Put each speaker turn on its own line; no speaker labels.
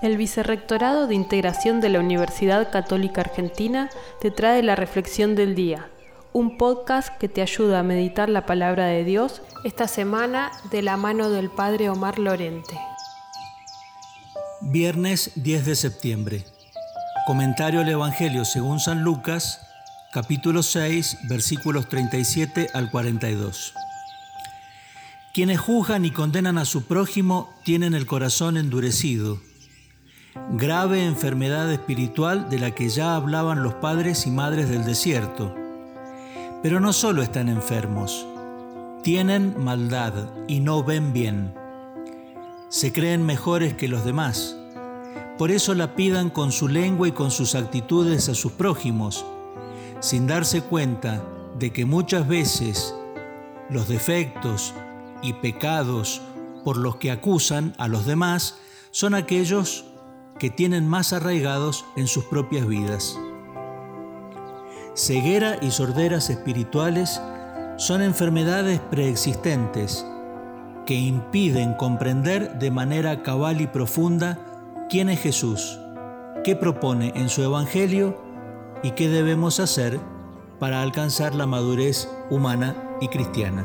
El Vicerrectorado de Integración de la Universidad Católica Argentina te trae la Reflexión del Día, un podcast que te ayuda a meditar la palabra de Dios esta semana de la mano del Padre Omar Lorente.
Viernes 10 de septiembre. Comentario al Evangelio según San Lucas, capítulo 6, versículos 37 al 42. Quienes juzgan y condenan a su prójimo tienen el corazón endurecido grave enfermedad espiritual de la que ya hablaban los padres y madres del desierto. Pero no solo están enfermos, tienen maldad y no ven bien. Se creen mejores que los demás. Por eso la pidan con su lengua y con sus actitudes a sus prójimos, sin darse cuenta de que muchas veces los defectos y pecados por los que acusan a los demás son aquellos que tienen más arraigados en sus propias vidas. Ceguera y sorderas espirituales son enfermedades preexistentes que impiden comprender de manera cabal y profunda quién es Jesús, qué propone en su Evangelio y qué debemos hacer para alcanzar la madurez humana y cristiana.